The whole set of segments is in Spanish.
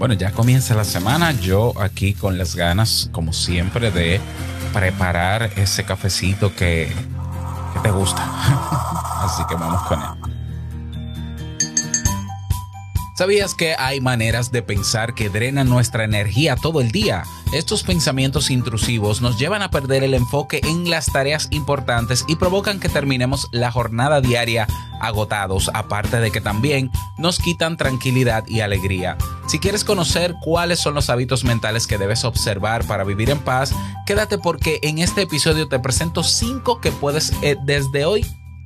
Bueno, ya comienza la semana. Yo aquí con las ganas, como siempre, de preparar ese cafecito que, te gusta. Así que vamos con él. ¿Sabías que hay maneras de pensar que drenan nuestra energía todo el día? Estos pensamientos intrusivos nos llevan a perder el enfoque en las tareas importantes y provocan que terminemos la jornada diaria agotados, aparte de que también nos quitan tranquilidad y alegría. Si quieres conocer cuáles son los hábitos mentales que debes observar para vivir en paz, quédate porque en este episodio te presento 5 que puedes eh, desde hoy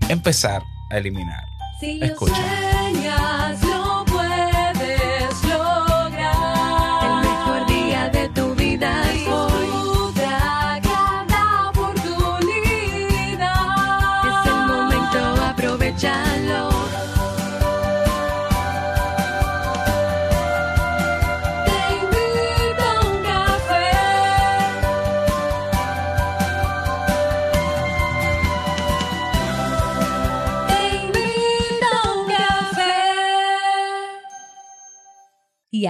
empezar a eliminar. Escucha.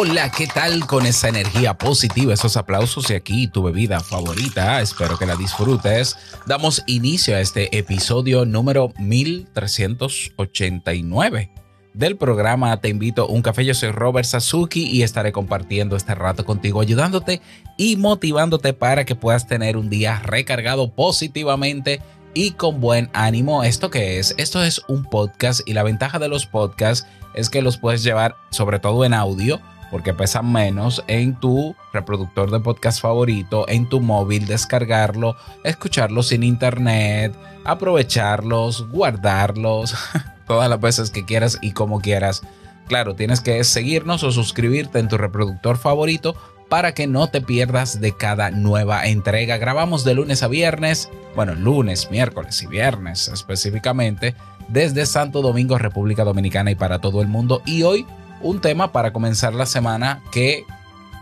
Hola, ¿qué tal con esa energía positiva, esos aplausos y aquí tu bebida favorita? Espero que la disfrutes. Damos inicio a este episodio número 1389 del programa Te invito a un café. Yo soy Robert Sasuki y estaré compartiendo este rato contigo, ayudándote y motivándote para que puedas tener un día recargado positivamente y con buen ánimo. ¿Esto qué es? Esto es un podcast y la ventaja de los podcasts es que los puedes llevar sobre todo en audio porque pesan menos en tu reproductor de podcast favorito, en tu móvil, descargarlo, escucharlos sin internet, aprovecharlos, guardarlos, todas las veces que quieras y como quieras. Claro, tienes que seguirnos o suscribirte en tu reproductor favorito para que no te pierdas de cada nueva entrega. Grabamos de lunes a viernes, bueno, lunes, miércoles y viernes específicamente, desde Santo Domingo, República Dominicana y para todo el mundo. Y hoy un tema para comenzar la semana que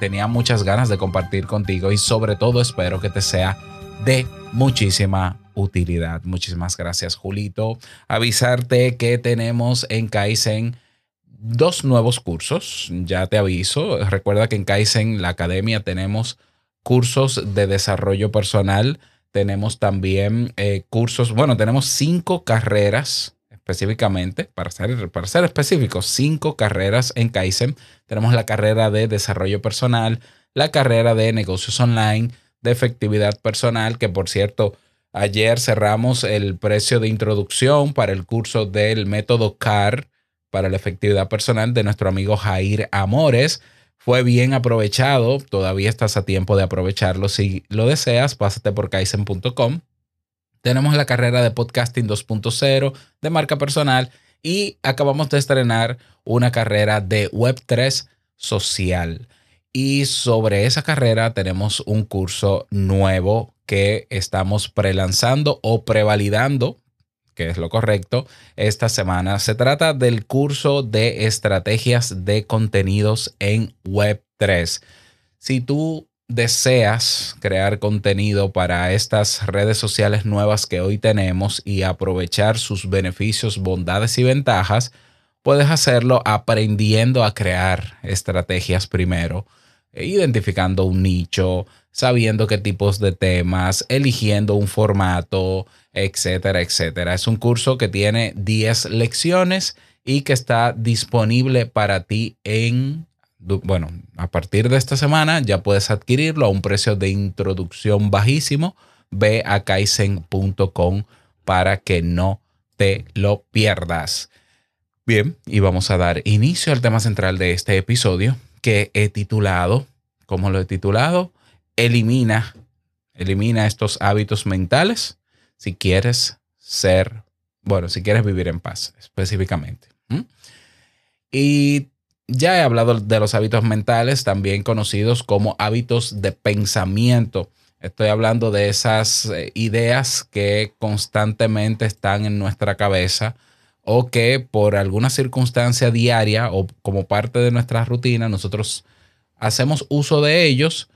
tenía muchas ganas de compartir contigo y sobre todo espero que te sea de muchísima utilidad. Muchísimas gracias, Julito. Avisarte que tenemos en Kaizen dos nuevos cursos. Ya te aviso. Recuerda que en Kaizen, la academia, tenemos cursos de desarrollo personal. Tenemos también eh, cursos, bueno, tenemos cinco carreras específicamente, para ser, para ser específicos, cinco carreras en Kaizen. Tenemos la carrera de desarrollo personal, la carrera de negocios online, de efectividad personal, que por cierto, ayer cerramos el precio de introducción para el curso del método CAR para la efectividad personal de nuestro amigo Jair Amores. Fue bien aprovechado, todavía estás a tiempo de aprovecharlo. Si lo deseas, pásate por kaizen.com tenemos la carrera de podcasting 2.0 de marca personal y acabamos de estrenar una carrera de Web3 social. Y sobre esa carrera tenemos un curso nuevo que estamos prelanzando o prevalidando, que es lo correcto, esta semana. Se trata del curso de estrategias de contenidos en Web3. Si tú deseas crear contenido para estas redes sociales nuevas que hoy tenemos y aprovechar sus beneficios, bondades y ventajas, puedes hacerlo aprendiendo a crear estrategias primero, identificando un nicho, sabiendo qué tipos de temas, eligiendo un formato, etcétera, etcétera. Es un curso que tiene 10 lecciones y que está disponible para ti en bueno, a partir de esta semana ya puedes adquirirlo a un precio de introducción bajísimo. Ve a kaizen.com para que no te lo pierdas. Bien, y vamos a dar inicio al tema central de este episodio que he titulado, ¿cómo lo he titulado? Elimina, elimina estos hábitos mentales si quieres ser, bueno, si quieres vivir en paz específicamente. Y ya he hablado de los hábitos mentales, también conocidos como hábitos de pensamiento. Estoy hablando de esas eh, ideas que constantemente están en nuestra cabeza o que por alguna circunstancia diaria o como parte de nuestra rutina nosotros hacemos uso de ellos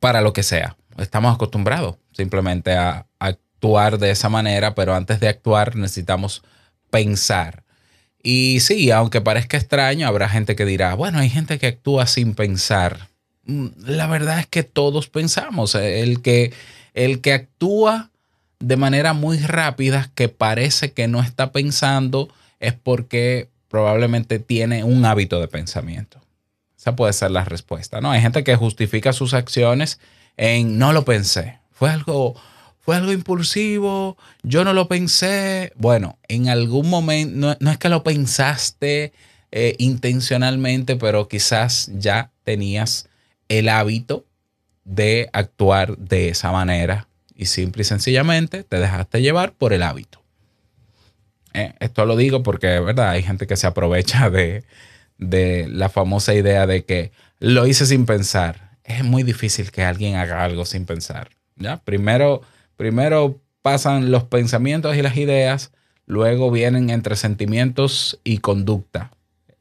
para lo que sea. Estamos acostumbrados simplemente a actuar de esa manera, pero antes de actuar necesitamos pensar. Y sí, aunque parezca extraño, habrá gente que dirá, bueno, hay gente que actúa sin pensar. Mm, La verdad es que todos pensamos. El que, el que actúa de manera muy rápida, que parece que no está pensando, es porque probablemente tiene un hábito de pensamiento. Esa puede ser la respuesta, ¿no? Hay gente que justifica sus acciones en no lo pensé. Fue algo, fue algo impulsivo, yo no lo pensé. Bueno, en algún momento, no, es que lo pensaste eh, intencionalmente, pero quizás ya tenías el hábito de actuar de esa manera y simple y sencillamente te dejaste llevar por el hábito. Eh, esto lo digo porque, ¿verdad? Hay gente que se aprovecha de, de la famosa idea de que lo hice sin pensar. Es muy difícil que alguien haga algo sin pensar. ¿ya? Primero, primero pasan los pensamientos y las ideas, luego vienen entre sentimientos y conducta.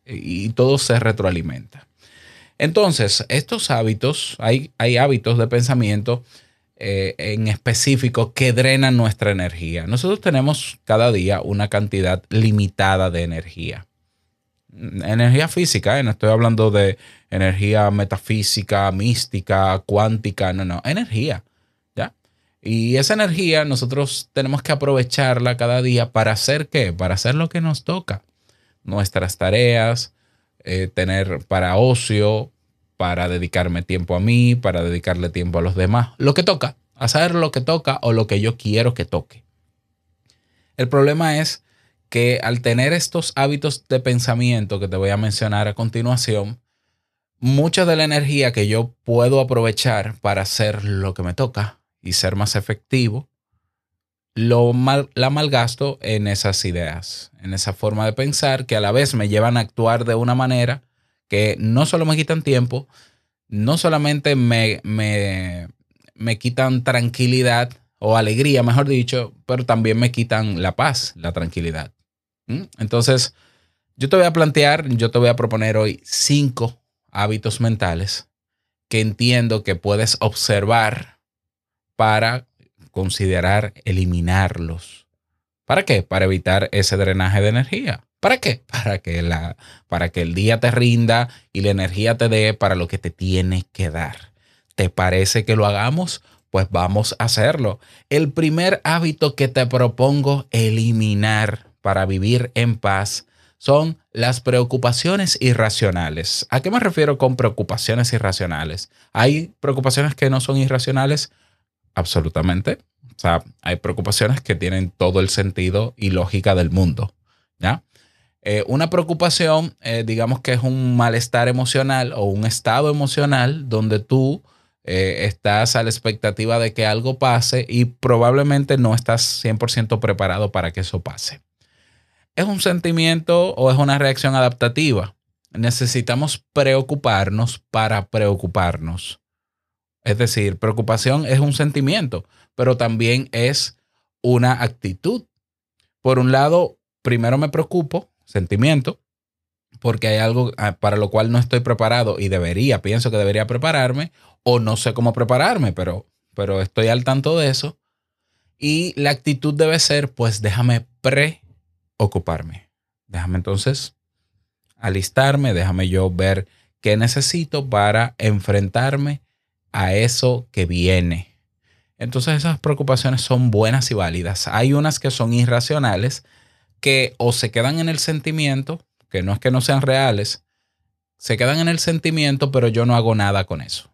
Y, todo se retroalimenta. Entonces, estos hábitos, hay, hay hábitos de pensamiento eh, en específico que drenan nuestra energía. Nosotros tenemos cada día una cantidad limitada de energía. Energía física, ¿eh? no estoy hablando de energía metafísica, mística, cuántica, no, no, energía. Y esa energía nosotros tenemos que aprovecharla cada día para hacer qué? Para hacer lo que nos toca. Nuestras tareas, eh, tener para ocio, para dedicarme tiempo a mí, para dedicarle tiempo a los demás, lo que toca, hacer lo que toca o lo que yo quiero que toque. El problema es que al tener estos hábitos de pensamiento que te voy a mencionar a continuación, mucha de la energía que yo puedo aprovechar para hacer lo que me toca y ser más efectivo, lo mal, la malgasto en esas ideas, en esa forma de pensar que a la vez me llevan a actuar de una manera que no solo me quitan tiempo, no solamente me, me, me quitan tranquilidad o alegría, mejor dicho, pero también me quitan la paz, la tranquilidad. Entonces, yo te voy a plantear, yo te voy a proponer hoy cinco hábitos mentales que entiendo que puedes observar para considerar eliminarlos. ¿Para qué? Para evitar ese drenaje de energía. ¿Para qué? Para que, la, para que el día te rinda y la energía te dé para lo que te tiene que dar. ¿Te parece que lo hagamos? Pues vamos a hacerlo. El primer hábito que te propongo eliminar para vivir en paz son las preocupaciones irracionales. ¿A qué me refiero con preocupaciones irracionales? ¿Hay preocupaciones que no son irracionales? Absolutamente. O sea, hay preocupaciones que tienen todo el sentido y lógica del mundo. ¿Ya? Eh, una preocupación, eh, digamos que es un malestar emocional o un estado emocional donde tú eh, estás a la expectativa de que algo pase y probablemente no estás 100% preparado para que eso pase. ¿Es un sentimiento o es una reacción adaptativa? Necesitamos preocuparnos para preocuparnos. Es decir, preocupación es un sentimiento, pero también es una actitud. Por un lado, primero me preocupo, sentimiento, porque hay algo ah, para lo cual no estoy preparado y debería, pienso que debería prepararme, o no sé cómo prepararme, pero, pero estoy al tanto de eso. Y la actitud debe ser, pues déjame preocuparme. Déjame entonces alistarme, déjame yo ver qué necesito para enfrentarme a eso que viene. Entonces esas preocupaciones son buenas y válidas. Hay unas que son irracionales, que o se quedan en el sentimiento, que no es que no sean reales, se quedan en el sentimiento, pero yo no hago nada con eso.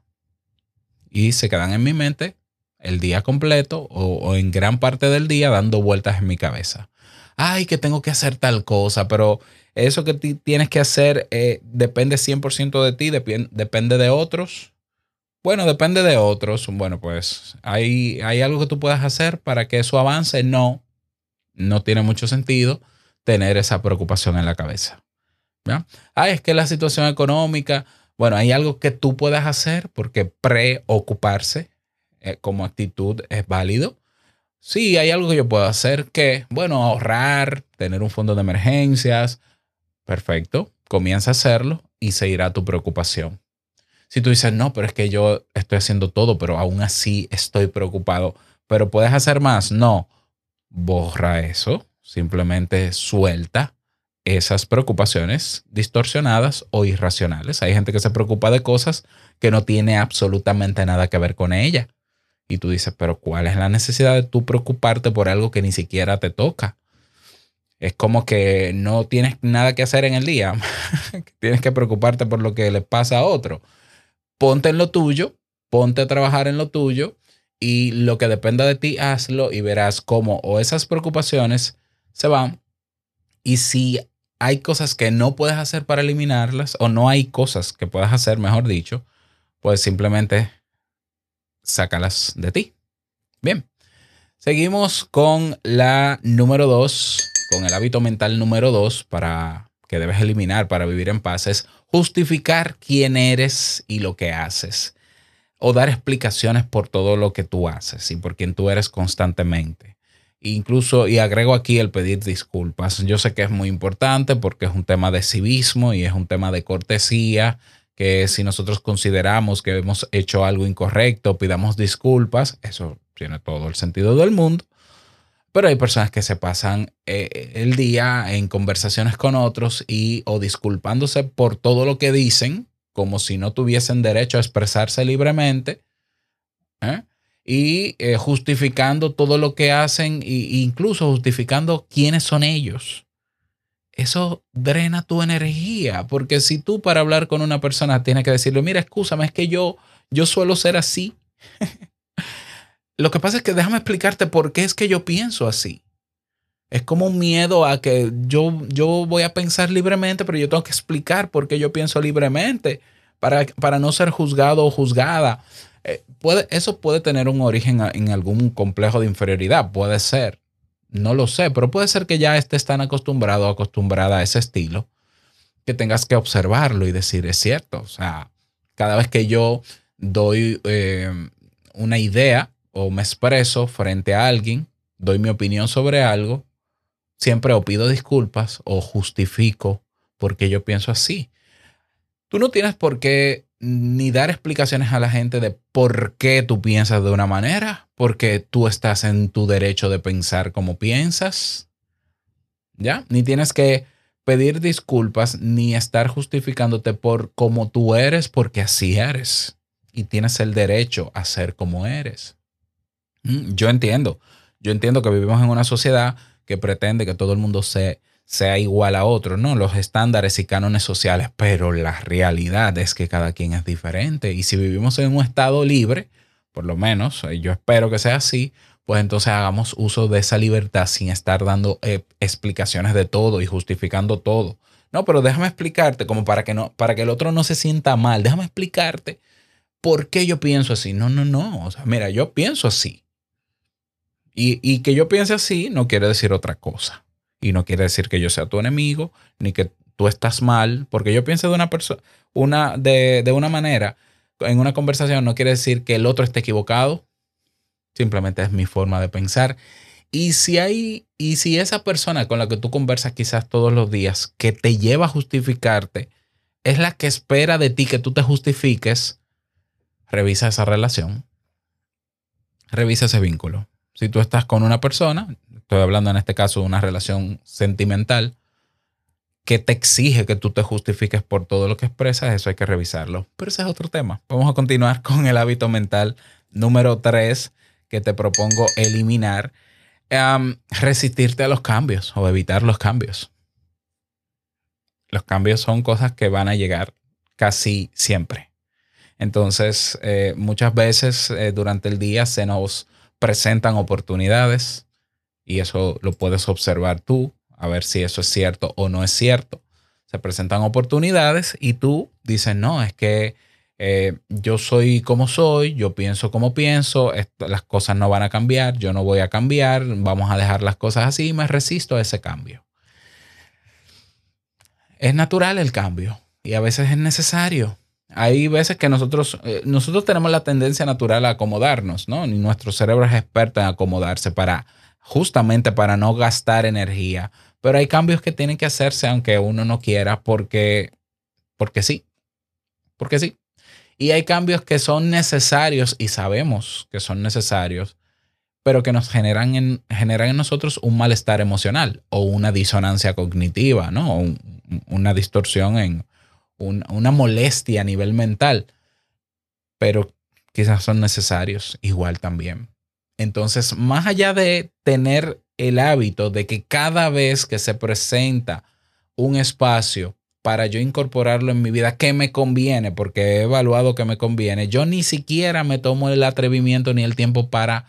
Y se quedan en mi mente el día completo o, en gran parte del día dando vueltas en mi cabeza. Ay, que tengo que hacer tal cosa, pero eso que ti- tienes que hacer eh, depende 100% de ti, depende de otros. Bueno, depende de otros. Bueno, pues hay, hay algo que tú puedas hacer para que eso avance. No, no tiene mucho sentido tener esa preocupación en la cabeza. ¿ya? Ah, es que la situación económica, Bueno, hay algo que tú puedas hacer porque preocuparse eh, como actitud es válido. Sí, hay algo que yo puedo hacer que, bueno, ahorrar, tener un fondo de emergencias. Perfecto, comienza a hacerlo y se irá tu preocupación. Si tú dices, no, pero es que yo estoy haciendo todo, pero aún así estoy preocupado, pero puedes hacer más, no, borra eso, simplemente suelta esas preocupaciones distorsionadas o irracionales. Hay gente que se preocupa de cosas que no tiene absolutamente nada que ver con ella. Y tú dices, pero ¿cuál es la necesidad de tú preocuparte por algo que ni siquiera te toca? Es como que no tienes nada que hacer en el día. tienes que preocuparte por lo que le pasa a otro. Ponte en lo tuyo, ponte a trabajar en lo tuyo y lo que dependa de ti, hazlo y verás cómo o esas preocupaciones se van. Y si hay cosas que no puedes hacer para eliminarlas o no hay cosas que puedas hacer, mejor dicho, pues simplemente sácalas de ti. Bien, seguimos con la número dos, con el hábito mental número dos para que debes eliminar para vivir en paz es justificar quién eres y lo que haces o dar explicaciones por todo lo que tú haces y por quien tú eres constantemente. Incluso, y agrego aquí el pedir disculpas. Yo sé que es muy importante porque es un tema de civismo y es un tema de cortesía, que si nosotros consideramos que hemos hecho algo incorrecto, pidamos disculpas, eso tiene todo el sentido del mundo. Pero hay personas que se pasan eh, el día en conversaciones con otros y o disculpándose por todo lo que dicen, como si no tuviesen derecho a expresarse libremente. ¿eh? y eh, justificando todo lo que hacen e incluso justificando quiénes son ellos. Eso drena tu energía, porque si tú para hablar con una persona tienes que decirle, mira, escúchame, es que yo, yo suelo ser así. lo que pasa es que déjame explicarte por qué es que yo pienso así. Es como un miedo a que yo, yo voy a pensar libremente, pero yo tengo que explicar por qué yo pienso libremente para, para no ser juzgado o juzgada. Eh, puede, eso puede tener un origen en algún complejo de inferioridad, puede ser. No lo sé, pero puede ser que ya estés tan acostumbrado o acostumbrada a ese estilo que tengas que observarlo y decir, es cierto. O sea, cada vez que yo doy eh, una idea o me expreso frente a alguien, doy mi opinión sobre algo, siempre o pido disculpas o justifico porque yo pienso así. Tú no tienes por qué ni dar explicaciones a la gente de por qué tú piensas de una manera, porque tú estás en tu derecho de pensar como piensas. ¿Ya? Ni tienes que pedir disculpas ni estar justificándote por cómo tú eres, porque así eres. Y tienes el derecho a ser como eres. Mm, yo entiendo. Yo entiendo que vivimos en una sociedad que pretende que todo el mundo se sea igual a otro, ¿no? Los estándares y cánones sociales, pero la realidad es que cada quien es diferente y si vivimos en un estado libre, por lo menos, eh, yo espero que sea así, pues entonces hagamos uso de esa libertad sin estar dando eh, explicaciones de todo y justificando todo. No, pero déjame explicarte como para que no para que el otro no se sienta mal, déjame explicarte por qué yo pienso así. No, no, no, o sea, mira, yo pienso así. Y, que yo piense así no quiere decir otra cosa. Y no quiere decir que yo sea tu enemigo, ni que tú estás mal, porque yo pienso de una persona, una, de, de una manera, en una conversación no quiere decir que el otro esté equivocado, simplemente es mi forma de pensar. Y si hay, y si esa persona con la que tú conversas quizás todos los días, que te lleva a justificarte, es la que espera de ti que tú te justifiques, revisa esa relación, revisa ese vínculo. Si tú estás con una persona, estoy hablando en este caso de una relación sentimental, que te exige que tú te justifiques por todo lo que expresas, eso hay que revisarlo. Pero ese es otro tema. Vamos a continuar con el hábito mental número 3 que te propongo eliminar. resistirte a los cambios o evitar los cambios. Los cambios son cosas que van a llegar casi siempre. Entonces, eh, muchas veces eh, durante el día se nos presentan oportunidades, y eso lo puedes observar tú, a ver si eso es cierto o no es cierto. Se presentan oportunidades y tú dices, no, es que eh, yo soy como soy, yo pienso como pienso, las cosas no van a cambiar, yo no voy a cambiar, vamos a dejar las cosas así y me resisto a ese cambio. Es natural el cambio y a veces es necesario. Hay veces que nosotros, eh, nosotros tenemos la tendencia natural a acomodarnos, ¿no? Y nuestro cerebro es experto en acomodarse para, justamente para no gastar energía. Pero hay cambios que tienen que hacerse aunque uno no quiera porque, porque sí, porque sí. Y hay cambios que son necesarios y sabemos que son necesarios, pero que nos generan en, generan en nosotros un malestar emocional o una disonancia cognitiva, ¿no? Una distorsión en una molestia a nivel mental, pero quizás son necesarios igual también. Entonces, más allá de tener el hábito de que cada vez que se presenta un espacio para yo incorporarlo en mi vida que me conviene, porque he evaluado que me conviene, yo ni siquiera me tomo el atrevimiento ni el tiempo para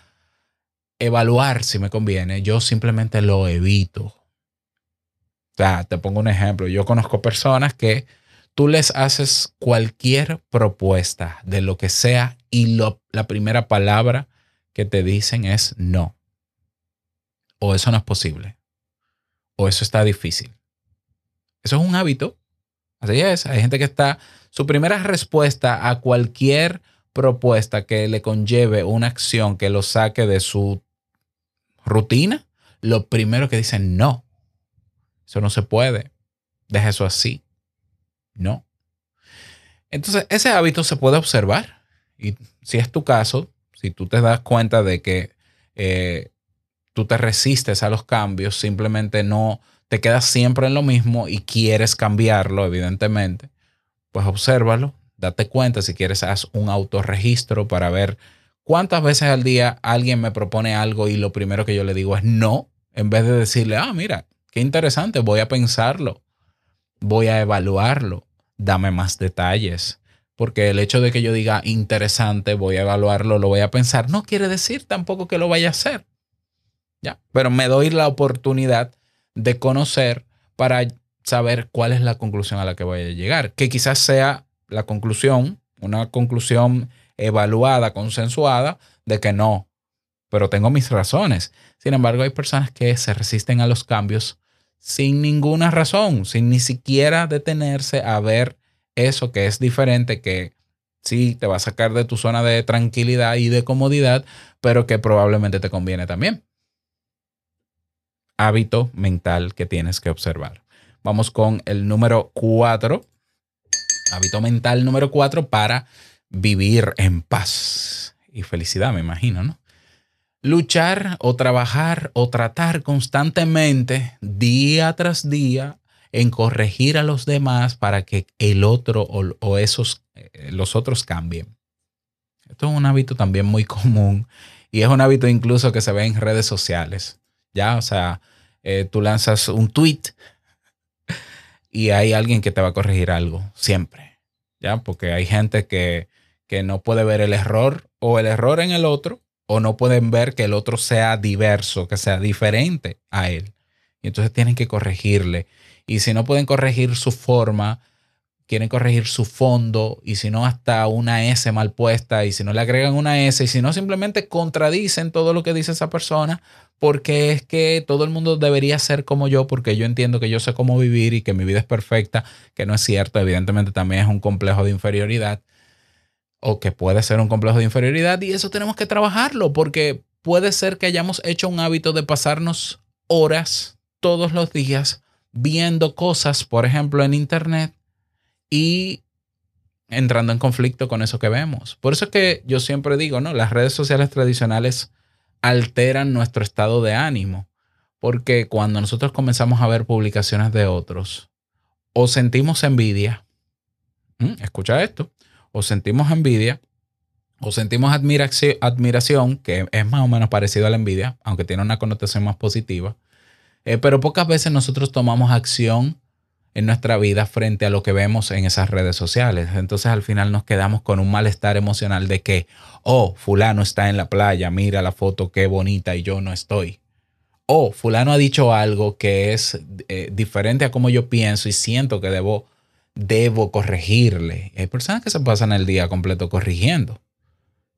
evaluar si me conviene, yo simplemente lo evito. O sea, te pongo un ejemplo, yo conozco personas que tú les haces cualquier propuesta de lo que sea y la primera palabra que te dicen es no. O eso no es posible. O eso está difícil. Eso es un hábito Así es, hay gente que está, su primera respuesta a cualquier propuesta que le conlleve una acción que lo saque de su rutina, lo primero que dicen, no, eso no se puede, deja eso así, no. Entonces, ese hábito se puede observar y si es tu caso, si tú te das cuenta de que eh, tú te resistes a los cambios, simplemente no te quedas siempre en lo mismo y quieres cambiarlo, evidentemente, pues obsérvalo, date cuenta, si quieres, haz un autorregistro para ver cuántas veces al día alguien me propone algo y lo primero que yo le digo es no, en vez de decirle, ah, mira, qué interesante, voy a pensarlo, voy a evaluarlo, dame más detalles. Porque el hecho de que yo diga interesante, voy a evaluarlo, lo voy a pensar, no quiere decir tampoco que lo vaya a hacer. Ya, pero me doy la oportunidad de conocer para saber cuál es la conclusión a la que voy a llegar. Que quizás sea la conclusión, una conclusión evaluada, consensuada, de que no, pero tengo mis razones. Sin embargo, hay personas que se resisten a los cambios sin ninguna razón, sin ni siquiera detenerse a ver eso que es diferente, que sí te va a sacar de tu zona de tranquilidad y de comodidad, pero que probablemente te conviene también hábito mental que tienes que observar. Vamos con el número cuatro. Hábito mental número cuatro para vivir en paz y felicidad, me imagino, ¿no? Luchar o trabajar o tratar constantemente, día tras día, en corregir a los demás para que el otro o, esos, eh, los otros cambien. Esto es un hábito también muy común y es un hábito incluso que se ve en redes sociales. Ya, o sea, eh, tú lanzas un tweet y hay alguien que te va a corregir algo, siempre. ¿Ya? Porque hay gente que, que no puede ver el error o el error en el otro, o no pueden ver que el otro sea diverso, que sea diferente a él. Y entonces tienen que corregirle. Y si no pueden corregir su forma, quieren corregir su fondo y si no hasta una S mal puesta y si no le agregan una S y si no simplemente contradicen todo lo que dice esa persona porque es que todo el mundo debería ser como yo porque yo entiendo que yo sé cómo vivir y que mi vida es perfecta, que no es cierto, evidentemente también es un complejo de inferioridad o que puede ser un complejo de inferioridad y eso tenemos que trabajarlo porque puede ser que hayamos hecho un hábito de pasarnos horas todos los días viendo cosas, por ejemplo, en internet y entrando en conflicto con eso que vemos. Por eso es que yo siempre digo, ¿no? Las redes sociales tradicionales alteran nuestro estado de ánimo, porque cuando nosotros comenzamos a ver publicaciones de otros, o sentimos envidia, escucha esto, o sentimos envidia, o sentimos admiración, que es más o menos parecido a la envidia, aunque tiene una connotación más positiva, eh, pero pocas veces nosotros tomamos acción en nuestra vida frente a lo que vemos en esas redes sociales. Entonces al final nos quedamos con un malestar emocional de que, oh, fulano está en la playa, mira la foto, qué bonita y yo no estoy. Oh, fulano ha dicho algo que es eh, diferente a como yo pienso y siento que debo, debo corregirle. Hay personas que se pasan el día completo corrigiendo,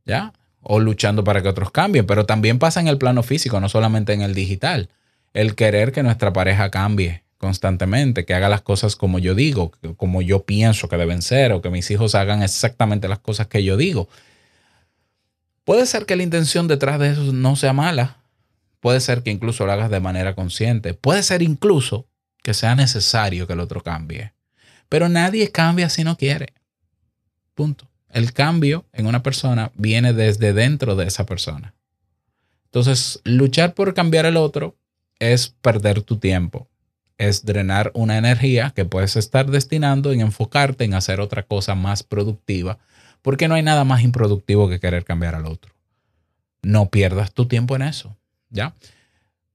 ¿ya? O luchando para que otros cambien, pero también pasa en el plano físico, no solamente en el digital. El querer que nuestra pareja cambie, constantemente, que haga las cosas como yo digo, como yo pienso que deben ser, o que mis hijos hagan exactamente las cosas que yo digo. Puede ser que la intención detrás de eso no sea mala. Puede ser que incluso lo hagas de manera consciente. Puede ser incluso que sea necesario que el otro cambie. Pero nadie cambia si no quiere. Punto. El cambio en una persona viene desde dentro de esa persona. Entonces, luchar por cambiar el otro es perder tu tiempo. Es drenar una energía que puedes estar destinando en enfocarte en hacer otra cosa más productiva, porque no hay nada más improductivo que querer cambiar al otro. No pierdas tu tiempo en eso, ¿ya?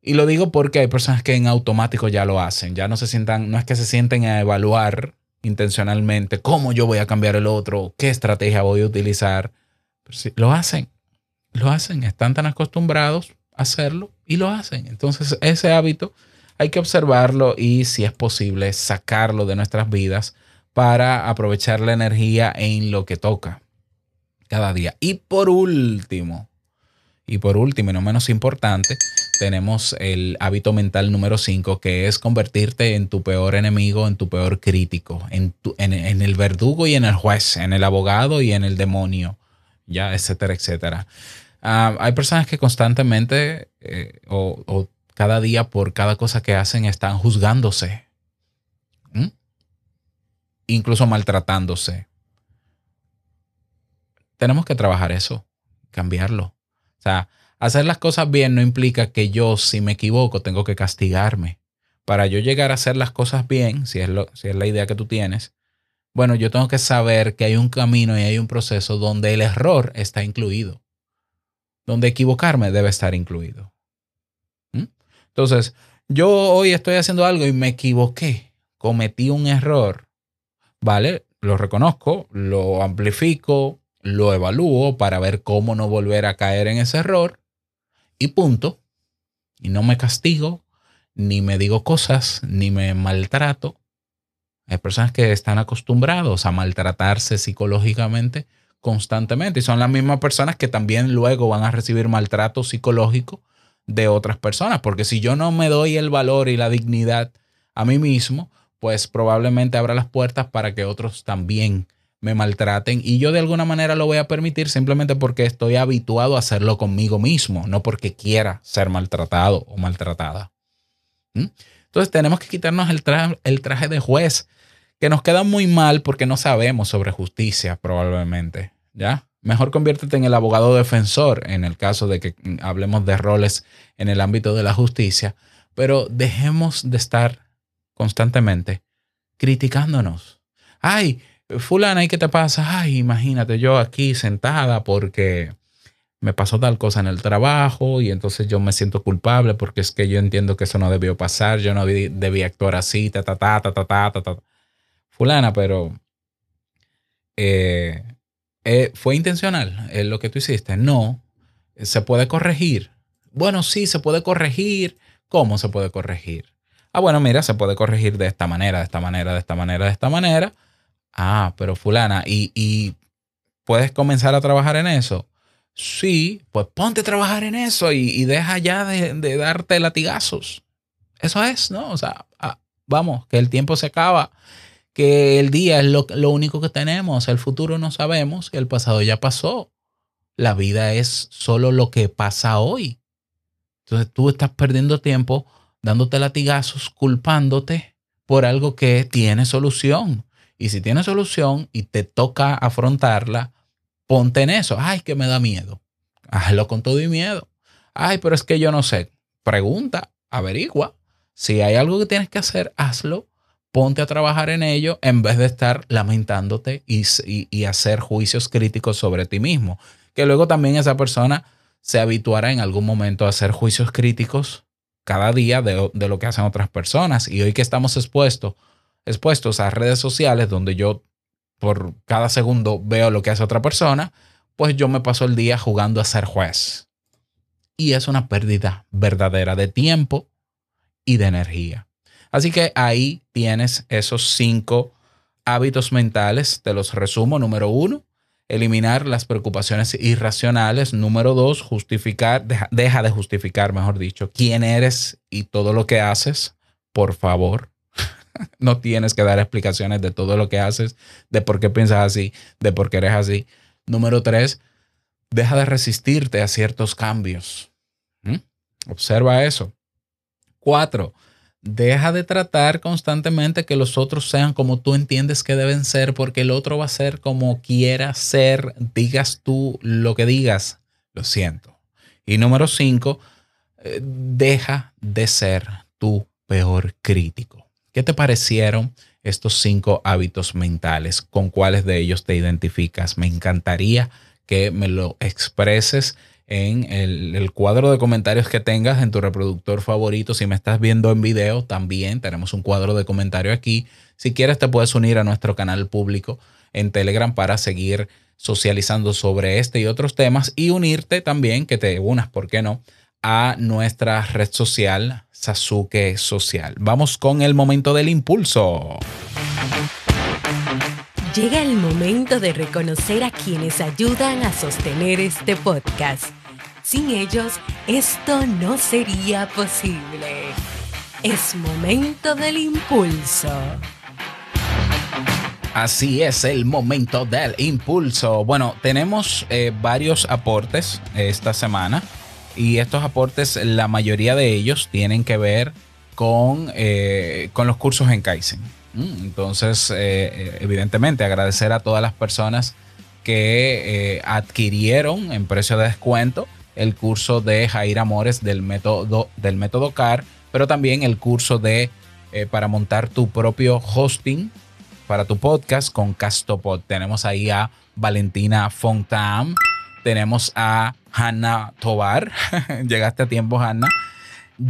Y lo digo porque hay personas que en automático ya lo hacen, ya no se sientan, no es que se sienten a evaluar intencionalmente cómo yo voy a cambiar el otro, qué estrategia voy a utilizar. Lo hacen, lo hacen, están tan acostumbrados a hacerlo y lo hacen. Entonces ese hábito hay que observarlo y si es posible sacarlo de nuestras vidas para aprovechar la energía en lo que toca cada día. Y por último, y por último y no menos importante, tenemos el hábito mental número 5, que es convertirte en tu peor enemigo, en tu peor crítico, en, tu- en- el verdugo y en el juez, en el abogado y en el demonio, ya, etcétera, etcétera. Ah, hay personas que constantemente eh, o, cada día por cada cosa que hacen están juzgándose, incluso maltratándose. Tenemos que trabajar eso, cambiarlo. O sea, hacer las cosas bien no implica que yo, si me equivoco, tengo que castigarme. Para yo llegar a hacer las cosas bien, si es, lo, si es la idea que tú tienes, bueno, yo tengo que saber que hay un camino y hay un proceso donde el error está incluido, donde equivocarme debe estar incluido. ¿Mm? Entonces, yo hoy estoy haciendo algo y me equivoqué, cometí un error, ¿vale? Lo reconozco, lo amplifico, lo evalúo para ver cómo no volver a caer en ese error y punto. Y no me castigo, ni me digo cosas, ni me maltrato. Hay personas que están acostumbrados a maltratarse psicológicamente constantemente y son las mismas personas que también luego van a recibir maltrato psicológico de otras personas, porque si yo no me doy el valor y la dignidad a mí mismo, pues probablemente abra las puertas para que otros también me maltraten y yo de alguna manera lo voy a permitir simplemente porque estoy habituado a hacerlo conmigo mismo, no porque quiera ser maltratado o maltratada. ¿Mm? Entonces tenemos que quitarnos el, el traje de juez, que nos queda muy mal porque no sabemos sobre justicia probablemente, ¿ya? Mejor conviértete en el abogado defensor en el caso de que hablemos de roles en el ámbito de la justicia, pero dejemos de estar constantemente criticándonos. Ay, fulana, ¿y qué te pasa? Ay, imagínate yo aquí sentada porque me pasó tal cosa en el trabajo y entonces yo me siento culpable porque es que yo entiendo que eso no debió pasar, yo no debía actuar así, ta, ta, ta, ta, ta, ta, ta. ta. Fulana, pero eh, eh, ¿fue intencional eh, lo que tú hiciste? No, se puede corregir. Bueno, sí, se puede corregir. ¿Cómo se puede corregir? Ah, bueno, mira, se puede corregir de esta manera, de esta manera, de esta manera, de esta manera. Ah, pero fulana, ¿y, y puedes comenzar a trabajar en eso? Sí, pues ponte a trabajar en eso y, y deja ya de, de, darte latigazos. Eso es, ¿no? O sea, ah, vamos, que el tiempo se acaba, que el día es lo, lo único que tenemos, el futuro no sabemos, el pasado ya pasó. La vida es solo lo que pasa hoy. Entonces tú estás perdiendo tiempo dándote latigazos, culpándote por algo que tiene solución. Y si tiene solución y te toca afrontarla, ponte en eso. Ay, que me da miedo. Hazlo con todo y miedo. Ay, pero es que yo no sé. Pregunta, averigua. Si hay algo que tienes que hacer, hazlo. Ponte a trabajar en ello en vez de estar lamentándote y, y, y hacer juicios críticos sobre ti mismo. Que luego también esa persona se habituará en algún momento a hacer juicios críticos cada día de, de lo que hacen otras personas. Y hoy que estamos expuestos, expuestos a redes sociales donde yo por cada segundo veo lo que hace otra persona, pues yo me paso el día jugando a ser juez. Y es una pérdida verdadera de tiempo y de energía. Así que ahí tienes esos cinco hábitos mentales. Te los resumo. Número uno, eliminar las preocupaciones irracionales. Número dos, justificar, deja, deja, de justificar, mejor dicho, quién eres y todo lo que haces. Por favor, no tienes que dar explicaciones de todo lo que haces, de por qué piensas así, de por qué eres así. Número tres, deja de resistirte a ciertos cambios. ¿Mm? Observa eso. Cuatro, deja de tratar constantemente que los otros sean como tú entiendes que deben ser, porque el otro va a ser como quiera ser, digas tú lo que digas. Lo siento. Y número cinco, eh, deja de ser tu peor crítico. ¿Qué te parecieron estos cinco hábitos mentales? ¿Con cuáles de ellos te identificas? Me encantaría que me lo expreses en el, cuadro de comentarios que tengas en tu reproductor favorito. Si me estás viendo en video, también tenemos un cuadro de comentarios aquí. Si quieres, te puedes unir a nuestro canal público en Telegram para seguir socializando sobre este y otros temas y unirte también, que te unas, ¿por qué no? A nuestra red social Sasuke Social. Vamos con el momento del impulso. Llega el momento de reconocer a quienes ayudan a sostener este podcast. Sin ellos, esto no sería posible. Es momento del impulso. Así es el momento del impulso. Bueno, tenemos eh, varios aportes esta semana y estos aportes, la mayoría de ellos tienen que ver con, eh, con los cursos en Kaizen. Mm, entonces, eh, evidentemente, agradecer a todas las personas que adquirieron en precio de descuento el curso de Jair Amores del método, del método CAR, pero también el curso de para montar tu propio hosting para tu podcast con Castopod. Tenemos ahí a Valentina Fontam, tenemos a Hanna Tobar, llegaste a tiempo Hanna,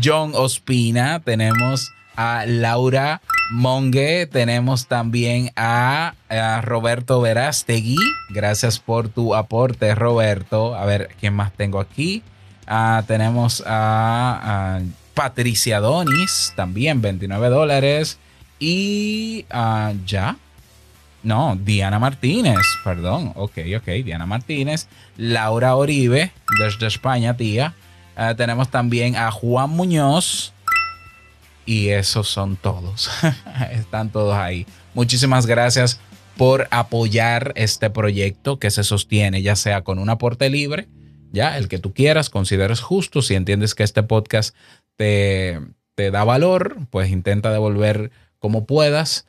John Ospina, tenemos a Laura Monge, tenemos también a, Roberto Verástegui, gracias por tu aporte Roberto, a ver, ¿quién más tengo aquí? Ah, tenemos a, Patricia Donis, también 29 dólares. Y ah, ya. No, Diana Martínez, perdón. Ok, ok, Diana Martínez. Laura Oribe, desde España, tía. Ah, tenemos también a Juan Muñoz. Y esos son todos. Están todos ahí. Muchísimas gracias por apoyar este proyecto que se sostiene, ya sea con un aporte libre, ya el que tú quieras, consideres justo. Si entiendes que este podcast te, te da valor, pues intenta devolver como puedas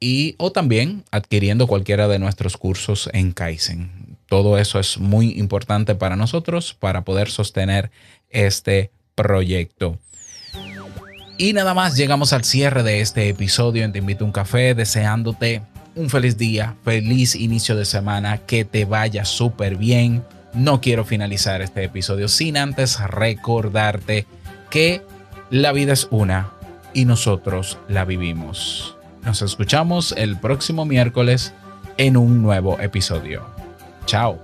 y o también adquiriendo cualquiera de nuestros cursos en Kaizen. Todo eso es muy importante para nosotros para poder sostener este proyecto. Y nada más llegamos al cierre de este episodio en Te invito a un café deseándote un feliz día, feliz inicio de semana, que te vaya súper bien. No quiero finalizar este episodio sin antes recordarte que la vida es una y nosotros la vivimos. Nos escuchamos el próximo miércoles en un nuevo episodio. Chao.